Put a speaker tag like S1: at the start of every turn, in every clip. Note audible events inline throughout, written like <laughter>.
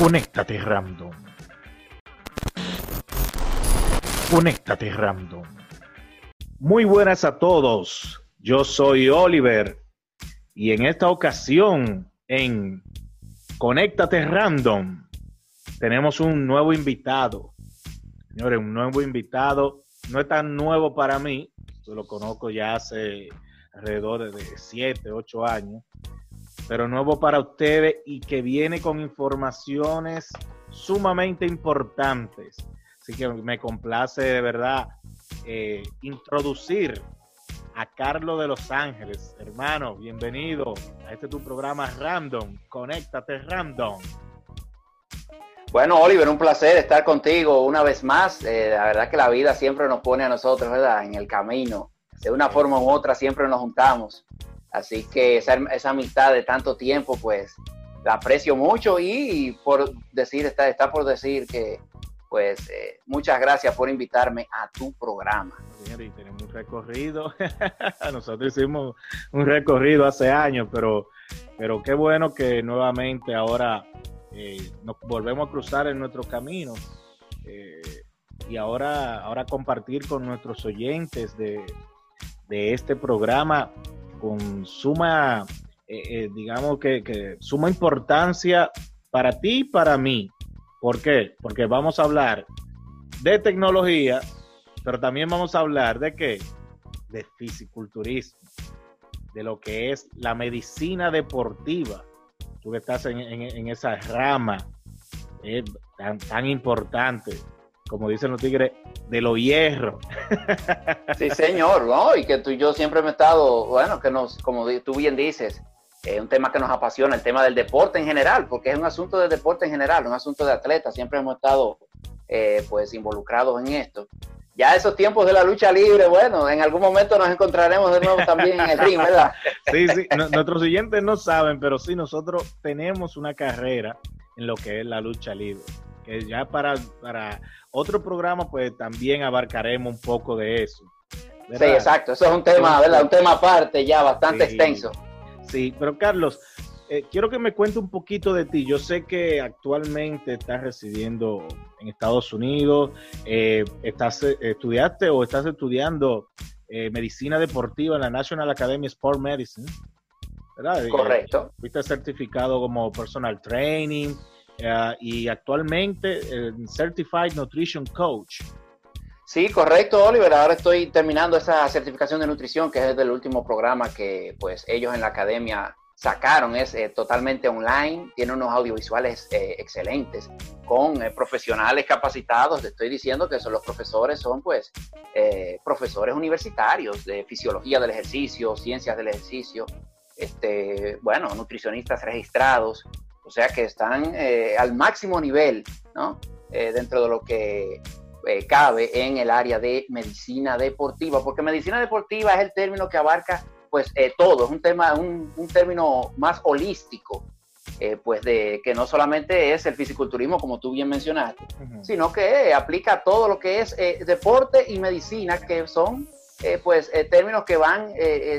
S1: Conéctate Random. Conéctate Random. Muy buenas a todos. Yo soy Oliver y en esta ocasión en Conéctate Random tenemos un nuevo invitado. Señores, un nuevo invitado. No es tan nuevo para mí. Yo lo conozco ya hace alrededor de 7, 8 años pero nuevo para ustedes y que viene con informaciones sumamente importantes. Así que me complace de verdad eh, introducir a Carlos de Los Ángeles. Hermano, bienvenido a este tu programa Random. Conéctate Random.
S2: Bueno, Oliver, un placer estar contigo una vez más. Eh, la verdad que la vida siempre nos pone a nosotros, ¿verdad? En el camino. De una forma u otra siempre nos juntamos. Así que esa, esa amistad de tanto tiempo, pues la aprecio mucho y por decir, está, está por decir que, pues, eh, muchas gracias por invitarme a tu programa.
S1: y tenemos un recorrido. <laughs> Nosotros hicimos un recorrido hace años, pero, pero qué bueno que nuevamente ahora eh, nos volvemos a cruzar en nuestro camino. Eh, y ahora, ahora compartir con nuestros oyentes de, de este programa con suma, eh, eh, digamos que, suma importancia para ti y para mí. ¿Por qué? Porque vamos a hablar de tecnología, pero también vamos a hablar de qué? De fisiculturismo, de lo que es la medicina deportiva. Tú que estás en, esa rama eh, tan, tan importante como dicen los tigres, de lo hierro.
S2: Sí, señor, ¿no? Y que tú y yo siempre hemos estado, bueno, que nos, como tú bien dices, es un tema que nos apasiona, el tema del deporte en general, porque es un asunto de deporte en general, un asunto de atletas, siempre hemos estado eh, pues involucrados en esto. Ya esos tiempos de la lucha libre, bueno, en algún momento nos encontraremos de nuevo también en el ring, ¿verdad? <laughs>
S1: Sí, sí, nuestros siguientes no saben, pero sí, nosotros tenemos una carrera en lo que es la lucha libre, que ya para, para otro programa, pues también abarcaremos un poco de eso.
S2: Sí, exacto. Eso es un tema, ¿verdad? Un tema aparte ya bastante extenso.
S1: Sí, pero Carlos, eh, quiero que me cuente un poquito de ti. Yo sé que actualmente estás residiendo en Estados Unidos. Eh, estás, eh, ¿Estudiaste o estás estudiando medicina deportiva en la National Academy of Sport Medicine?
S2: ¿verdad? Correcto.
S1: fuiste certificado como personal training, eh, y actualmente Certified Nutrition Coach.
S2: Sí, correcto, Oliver. Ahora estoy terminando esa certificación de nutrición, que es del último programa que pues ellos en la academia sacaron. Es eh, totalmente online, tiene unos audiovisuales eh, excelentes con profesionales capacitados. Te estoy diciendo que son los profesores, son pues profesores universitarios de fisiología del ejercicio, ciencias del ejercicio, este, bueno, nutricionistas registrados, o sea que están eh, al máximo nivel, ¿no? Eh, dentro de lo que eh, cabe en el área de medicina deportiva, porque medicina deportiva es el término que abarca pues todo, es un tema, un, término más holístico, pues de que no solamente es el fisiculturismo como tú bien mencionaste, sino que aplica todo lo que es deporte y medicina, que son pues términos que van,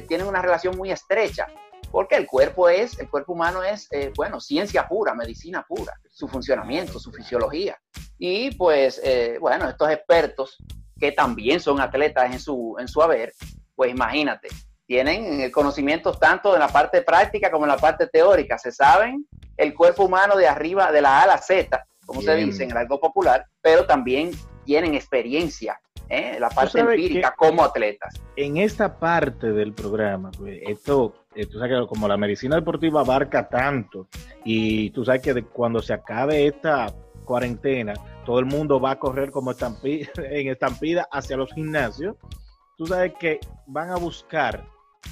S2: tienen una relación muy estrecha porque el cuerpo es, el cuerpo humano es, eh, bueno, ciencia pura, medicina pura, su funcionamiento, su fisiología. Y pues, eh, bueno, estos expertos que también son atletas en su, en su haber, pues imagínate, tienen eh, conocimientos tanto en la parte práctica como en la parte teórica, se saben el cuerpo humano de arriba, de la A a la Z, como se dice en el algo popular, pero también tienen experiencia ¿eh? la parte empírica como atletas.
S1: En esta parte del programa, pues, esto, eh, tú sabes que como la medicina deportiva abarca tanto y tú sabes que cuando se acabe esta cuarentena, todo el mundo va a correr como estampida, <laughs> en estampida hacia los gimnasios, tú sabes que van a buscar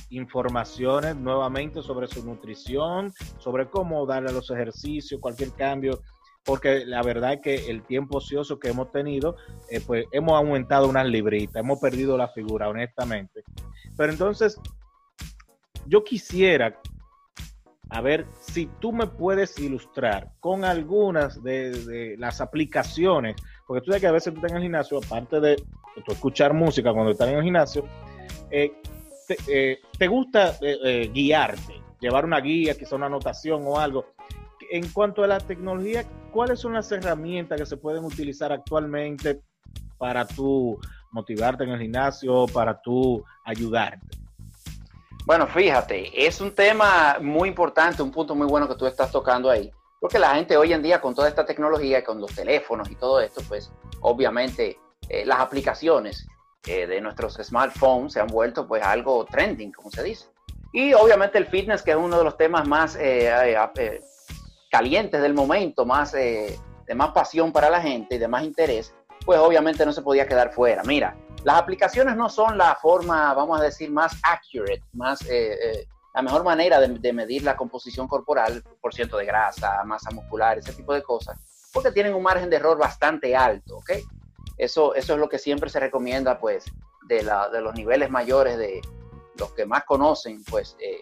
S1: informaciones nuevamente sobre su nutrición, sobre cómo darle los ejercicios, cualquier cambio porque la verdad es que el tiempo ocioso que hemos tenido, eh, pues hemos aumentado unas libritas, hemos perdido la figura, honestamente. Pero entonces, yo quisiera, a ver si tú me puedes ilustrar con algunas de, las aplicaciones, porque tú sabes que a veces tú estás en el gimnasio, aparte de escuchar música cuando estás en el gimnasio, eh, te, eh, te, gusta guiarte, llevar una guía, quizá una anotación o algo en cuanto a la tecnología, ¿cuáles son las herramientas que se pueden utilizar actualmente para tú motivarte en el gimnasio, para tú ayudarte?
S2: Bueno, fíjate, es un tema muy importante, un punto muy bueno que tú estás tocando ahí, porque la gente hoy en día con toda esta tecnología, con los teléfonos y todo esto, pues obviamente eh, las aplicaciones eh, de nuestros smartphones se han vuelto pues algo trending, como se dice. Y obviamente el fitness, que es uno de los temas más eh, calientes del momento, más de más pasión para la gente y de más interés, pues obviamente no se podía quedar fuera. Mira, las aplicaciones no son la forma, vamos a decir, más accurate, más la mejor manera de, medir la composición corporal, por ciento de grasa, masa muscular, ese tipo de cosas, porque tienen un margen de error bastante alto, ¿ok? Eso, eso es lo que siempre se recomienda, pues, de, la, de los niveles mayores de los que más conocen, pues, eh,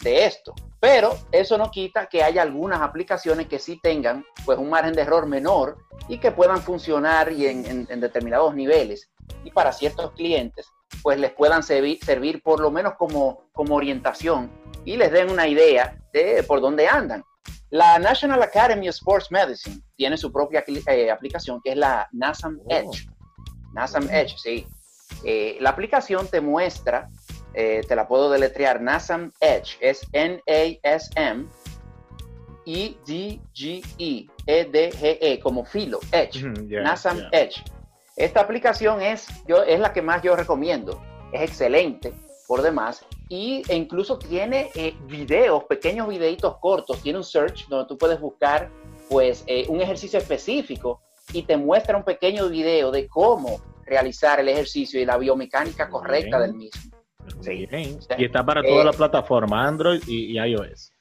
S2: de esto. Pero eso no quita que haya algunas aplicaciones que sí tengan, pues, un margen de error menor y que puedan funcionar y en, determinados niveles. Y para ciertos clientes, pues, les puedan servir, servir por lo menos como, como orientación y les den una idea de por dónde andan. La National Academy of Sports Medicine tiene su propia eh, aplicación que es la NASAM oh. Edge. NASAM Edge, sí. Eh, la aplicación te muestra, eh, te la puedo deletrear, NASAM Edge, es N-A-S-M E-D-G-E, E-D-G-E, como filo, Edge, NASAM Edge. Esta aplicación es, yo, es la que más yo recomiendo, es excelente por demás. Y, e incluso tiene eh, videos, pequeños videitos cortos, tiene un search donde tú puedes buscar pues eh, un ejercicio específico y te muestra un pequeño video de cómo realizar el ejercicio y la biomecánica correcta del mismo.
S1: Y está para toda la eh, plataforma Android y iOS.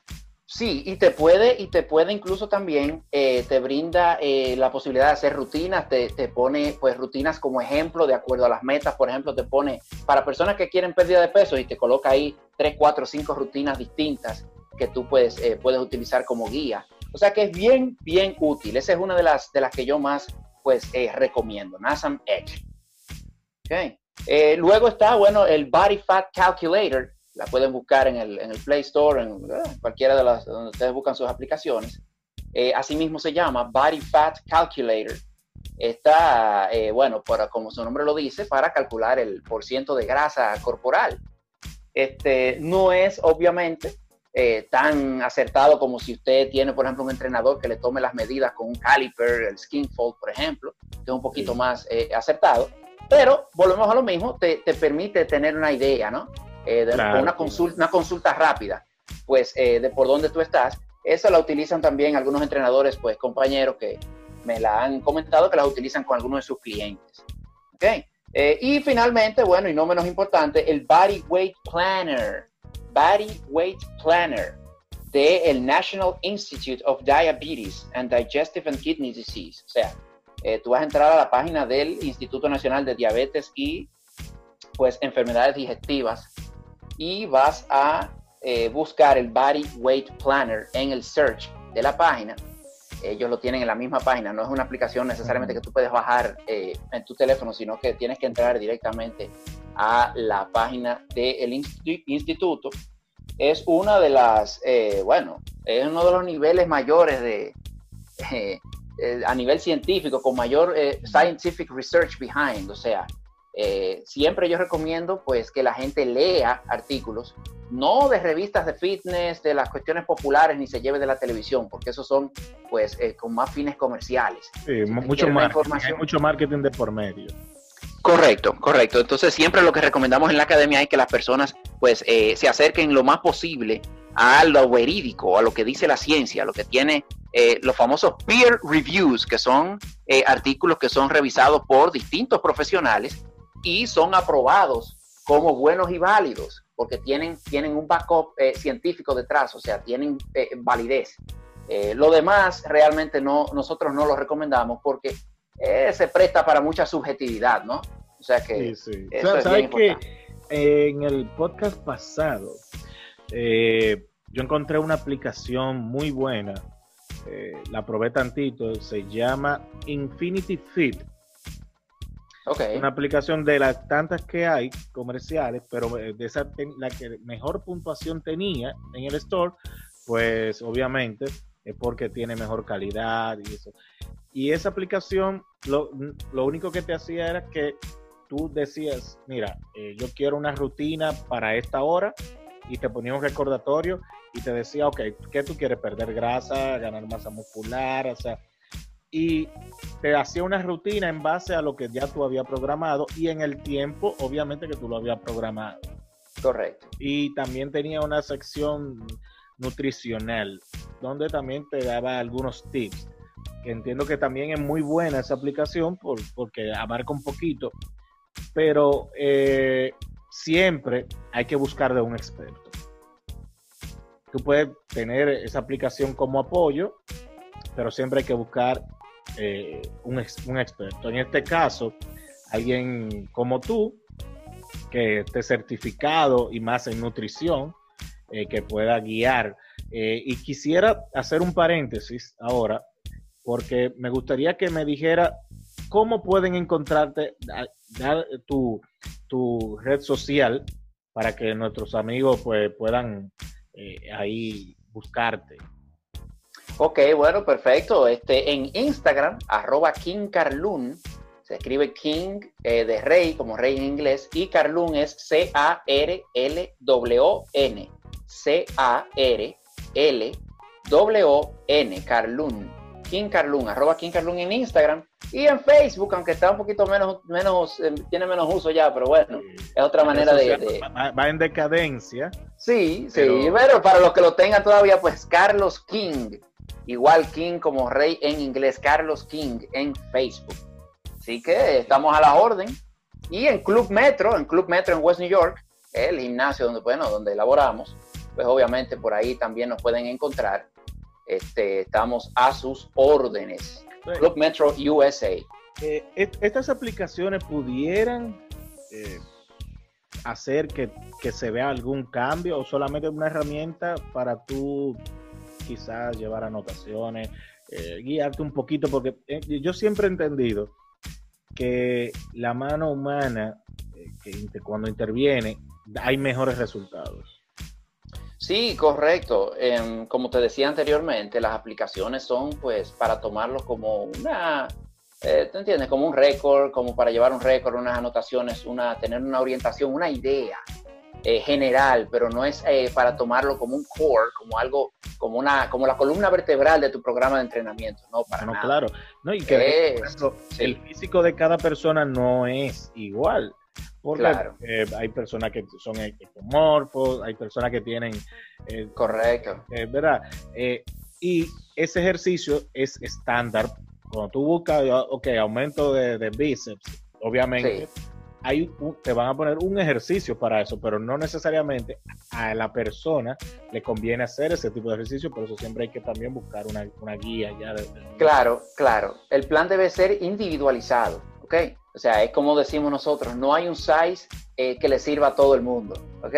S2: Sí, y te puede, y te puede incluso también, eh, te brinda eh, la posibilidad de hacer rutinas, te, te, pone pues rutinas como ejemplo de acuerdo a las metas, por ejemplo, te pone para personas que quieren pérdida de peso y te coloca ahí tres, cuatro, cinco rutinas distintas que tú puedes, eh, puedes utilizar como guía. O sea que es bien, bien útil. Esa es una de las, de las que yo más pues recomiendo, NASAM Edge. Okay. luego está, bueno, el Body Fat Calculator, la pueden buscar en el, en el Play Store, en cualquiera de las donde ustedes buscan sus aplicaciones. Eh, asimismo se llama Body Fat Calculator. Está, eh, bueno, para, como su nombre lo dice, para calcular el porciento de grasa corporal. Este, no es obviamente eh, tan acertado como si usted tiene, por ejemplo, un entrenador que le tome las medidas con un caliper, el skin fold, por ejemplo, que es un poquito más acertado. Pero volvemos a lo mismo, te, te permite tener una idea, ¿no? Eh, de, una, consulta, una consulta rápida, pues eh, de por dónde tú estás. Eso la utilizan también algunos entrenadores, pues compañeros que me la han comentado que la utilizan con algunos de sus clientes. Okay. Eh, y finalmente, bueno, y no menos importante, el Body Weight Planner. Body Weight Planner de el National Institute of Diabetes and Digestive and Kidney Disease. O sea, tú vas a entrar a la página del Instituto Nacional de Diabetes y pues enfermedades digestivas y vas a eh, buscar el Body Weight Planner en el search de la página. Ellos lo tienen en la misma página, no es una aplicación necesariamente que tú puedes bajar eh, en tu teléfono, sino que tienes que entrar directamente a la página del instituto. Es una de las, eh, bueno, es uno de los niveles mayores de, a nivel científico, con mayor scientific research behind, o sea, eh, siempre yo recomiendo pues que la gente lea artículos, no de revistas de fitness, de las cuestiones populares, ni se lleve de la televisión, porque esos son pues eh, con más fines comerciales.
S1: Sí, mucho, marketing, hay mucho marketing de por medio.
S2: Correcto, correcto. Entonces siempre lo que recomendamos en la academia es que las personas pues eh, se acerquen lo más posible a lo verídico, a lo que dice la ciencia, a lo que tiene los famosos peer reviews, que son artículos que son revisados por distintos profesionales y son aprobados como buenos y válidos, porque tienen, tienen un backup eh, científico detrás, o sea, tienen eh, validez. Eh, lo demás realmente no, nosotros no lo recomendamos porque se presta para mucha subjetividad, ¿no? O sea que... Sí,
S1: ¿Sabes que en el podcast pasado yo encontré una aplicación muy buena, la probé tantito, se llama Infinity Fit una aplicación de las tantas que hay comerciales, pero eh, de esa la que mejor puntuación tenía en el store, pues obviamente es porque tiene mejor calidad y eso. Y esa aplicación, lo, lo único que te hacía era que tú decías, mira, eh, yo quiero una rutina para esta hora y te ponía un recordatorio y te decía, ok, ¿qué tú quieres? ¿Perder grasa, ganar masa muscular? O sea, y te hacía una rutina en base a lo que ya tú habías programado y en el tiempo, obviamente, que tú lo habías programado.
S2: Correcto.
S1: Y también tenía una sección nutricional donde también te daba algunos tips. Que entiendo que también es muy buena esa aplicación por, porque abarca un poquito, pero eh, siempre hay que buscar de un experto. Tú puedes tener esa aplicación como apoyo, pero siempre hay que buscar eh, un, experto. En este caso, alguien como tú, que esté certificado y más en nutrición, eh, que pueda guiar. Eh, y quisiera hacer un paréntesis ahora, porque me gustaría que me dijera cómo pueden encontrarte, dar tu, tu, red social para que nuestros amigos pues, puedan ahí buscarte.
S2: Ok, bueno, perfecto. Este, en Instagram, arroba King Carlun, se escribe King eh, de rey, como rey en inglés, y Carlun es C-A-R-L-W-N. C-A-R-L-W-N, Carlun. King Carlun, arroba King Carlun en Instagram y en Facebook, aunque está un poquito menos, menos eh, tiene menos uso ya, pero bueno, es otra manera de,
S1: Va, en decadencia.
S2: Sí, sí, pero para los que lo tengan todavía, pues Carlos King Igual King como rey en inglés, Carlos King en Facebook. Así que estamos a la orden. Y en Club Metro, en Club Metro en West New York, el gimnasio donde, bueno, donde elaboramos, pues obviamente por ahí también nos pueden encontrar. Este, estamos a sus órdenes. Club Metro USA.
S1: Eh, estas aplicaciones pudieran eh, hacer que, que, se vea algún cambio o solamente una herramienta para tú quizás llevar anotaciones, eh, guiarte un poquito, porque eh, yo siempre he entendido que la mano humana, eh, cuando interviene, hay mejores resultados.
S2: Sí, correcto. Em, como te decía anteriormente, las aplicaciones son pues para tomarlo como una, ¿te entiendes? Como un récord, como para llevar un récord, unas anotaciones, una, tener una orientación, una idea eh, general, pero no es eh, para tomarlo como un core, como algo, como una, como la columna vertebral de tu programa de entrenamiento, no para
S1: no, Claro, no, y que el físico de cada persona no es igual. Porque eh, hay personas que son ectomorfos, hay personas que tienen...
S2: Correcto.
S1: ¿Verdad? y ese ejercicio es estándar. Cuando tú buscas, ok, aumento de, bíceps, obviamente hay te van a poner un ejercicio para eso, pero no necesariamente a la persona le conviene hacer ese tipo de ejercicio, por eso siempre hay que también buscar una, guía ya.
S2: Claro, claro. El plan debe ser individualizado, ¿ok? O sea, es como decimos nosotros, no hay un size eh, que le sirva a todo el mundo, ¿ok?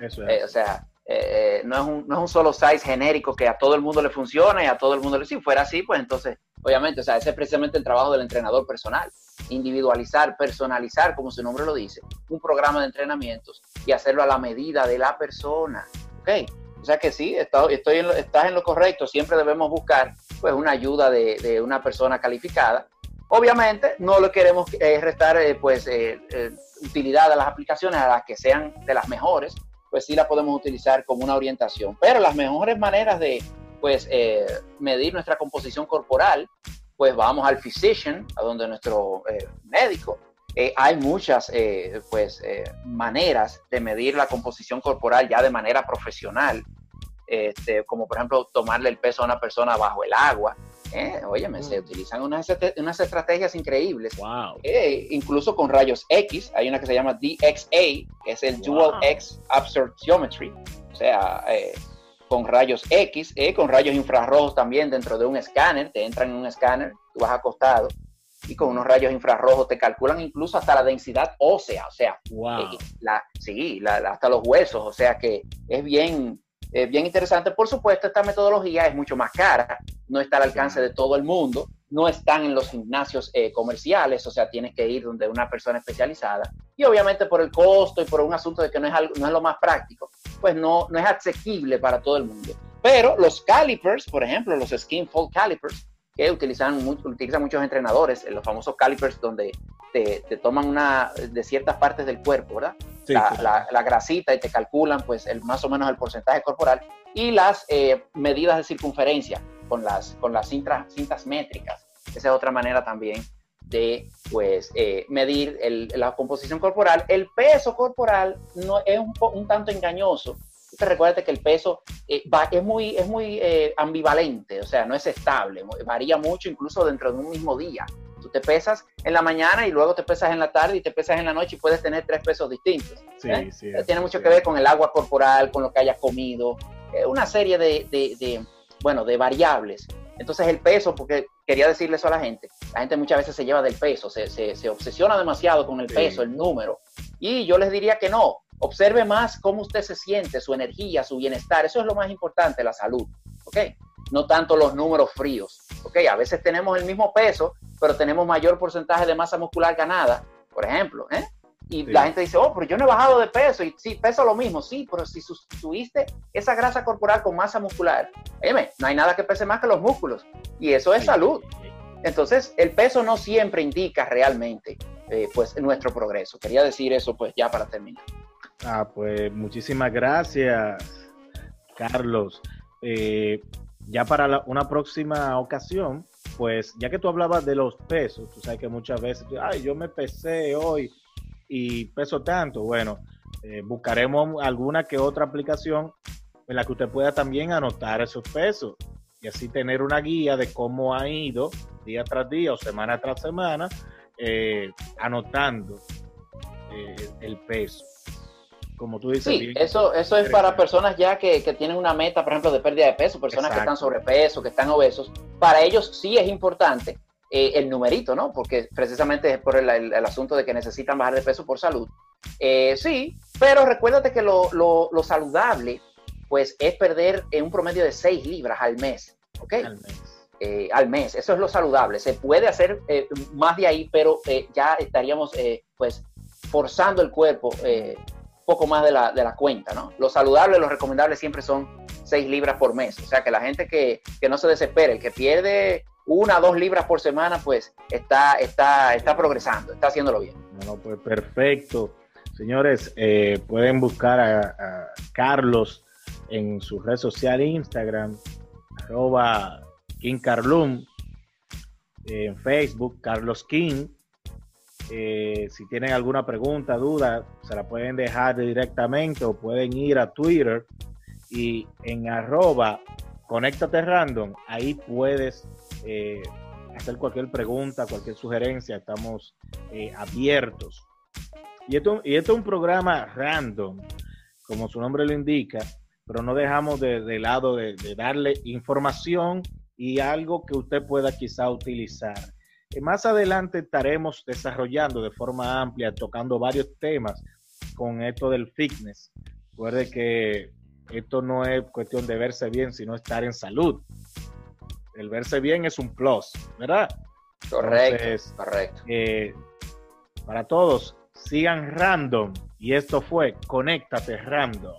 S2: Eso es. Eh, o sea, eh, no, es un, no es un solo size genérico que a todo el mundo le funcione y a todo el mundo le... Si fuera así, pues entonces, obviamente, o sea, ese es precisamente el trabajo del entrenador personal individualizar, personalizar, como su nombre lo dice, un programa de entrenamientos y hacerlo a la medida de la persona. ¿Ok? O sea que sí, estoy, en lo, estás en lo correcto. Siempre debemos buscar pues, una ayuda de, una persona calificada. Obviamente, no le queremos eh, restar eh, pues, eh, utilidad a las aplicaciones, a las que sean de las mejores, pues sí la podemos utilizar como una orientación. Pero las mejores maneras de pues, medir nuestra composición corporal pues vamos al physician, a donde nuestro eh, médico. Eh, hay muchas eh, pues, maneras de medir la composición corporal ya de manera profesional, este, como por ejemplo tomarle el peso a una persona bajo el agua. Óyeme, se mm. utilizan unas, unas estrategias increíbles,
S1: wow.
S2: incluso con rayos X. Hay una que se llama DXA, que es el Dual X Absorptiometry. O sea, con rayos X, eh, con rayos infrarrojos también dentro de un escáner, te entran en un escáner, tú vas acostado y con unos rayos infrarrojos te calculan incluso hasta la densidad ósea, o sea,
S1: eh,
S2: la, sí, hasta los huesos, o sea que es bien, bien interesante. Por supuesto, esta metodología es mucho más cara, no está al alcance de todo el mundo, no están en los gimnasios eh, comerciales, o sea, tienes que ir donde una persona especializada. Y obviamente por el costo y por un asunto de que no es, algo, no es lo más práctico, pues no, no es asequible para todo el mundo. Pero los calipers, por ejemplo, los skin fold calipers, que utilizan, utilizan muchos entrenadores, los famosos calipers donde te, toman una de ciertas partes del cuerpo, ¿verdad? la, grasita y te calculan pues el, más o menos el porcentaje corporal y las eh, medidas de circunferencia con las, con las cintas, cintas métricas. Esa es otra manera también de pues eh, medir la composición corporal. El peso corporal no es un, un tanto engañoso. Usted recuerde que el peso eh, va, es muy, es muy eh, ambivalente, o sea, no es estable, varía mucho incluso dentro de un mismo día. Tú te pesas en la mañana y luego te pesas en la tarde y te pesas en la noche y puedes tener tres pesos distintos. Sí, sí, Tiene mucho que ver con el agua corporal, con lo que hayas comido, una serie de, de, de, bueno, de variables entonces el peso, porque quería decirle eso a la gente, la gente muchas veces se lleva del peso, se, se, obsesiona demasiado con el peso, el número. Y yo les diría que no, observe más cómo usted se siente, su energía, su bienestar, eso es lo más importante, la salud, ¿ok? No tanto los números fríos, ¿ok? A veces tenemos el mismo peso, pero tenemos mayor porcentaje de masa muscular ganada, por ejemplo, ¿eh? Y la gente dice, oh, pero yo no he bajado de peso. Y sí, peso lo mismo. Sí, pero si sustituiste esa grasa corporal con masa muscular, óyeme, no hay nada que pese más que los músculos. Y eso es salud. Entonces, el peso no siempre indica realmente eh, pues nuestro progreso. Quería decir eso pues ya para terminar.
S1: Ah, pues muchísimas gracias, Carlos. Eh, ya para una próxima ocasión, pues ya que tú hablabas de los pesos, tú sabes que muchas veces, ay, yo me pesé hoy y peso tanto. Bueno, eh, buscaremos alguna que otra aplicación en la que usted pueda también anotar esos pesos y así tener una guía de cómo ha ido día tras día o semana tras semana eh, anotando eh, el peso. Como tú dices.
S2: Sí, eso, eso es para personas ya que, tienen una meta, por ejemplo, de pérdida de peso, personas que están sobrepeso, que están obesos. Para ellos sí es importante eh, el numerito, ¿no? Porque precisamente es por el, asunto de que necesitan bajar de peso por salud. Eh, sí, pero recuérdate que lo, saludable, pues, es perder en un promedio de 6 libras al mes, ¿ok? Al mes. Eh, al mes, eso es lo saludable. Se puede hacer más de ahí, pero ya estaríamos, pues, forzando el cuerpo poco más de la, de la, cuenta, ¿no? Lo saludable, lo recomendable siempre son 6 libras por mes. O sea, que la gente que, que no se desespere, el que pierde una dos libras por semana, pues está, está, está progresando, está haciéndolo bien.
S1: Bueno, pues perfecto. Señores, eh, pueden buscar a, Carlos en su red social Instagram, arroba King Carlum, en Facebook, Carlos King. Eh, si tienen alguna pregunta, duda, se la pueden dejar directamente o pueden ir a Twitter y en arroba conéctate random, ahí puedes eh, hacer cualquier pregunta, cualquier sugerencia, estamos eh, abiertos. Y esto, y esto es un programa random, como su nombre lo indica, pero no dejamos de, lado de, darle información y algo que usted pueda quizá utilizar. Y más adelante estaremos desarrollando de forma amplia, tocando varios temas con esto del fitness. Recuerde que esto no es cuestión de verse bien, sino estar en salud el verse bien es un plus, ¿verdad?
S2: Correcto, correcto.
S1: Eh, para todos, sigan random. Y esto fue Conéctate Random.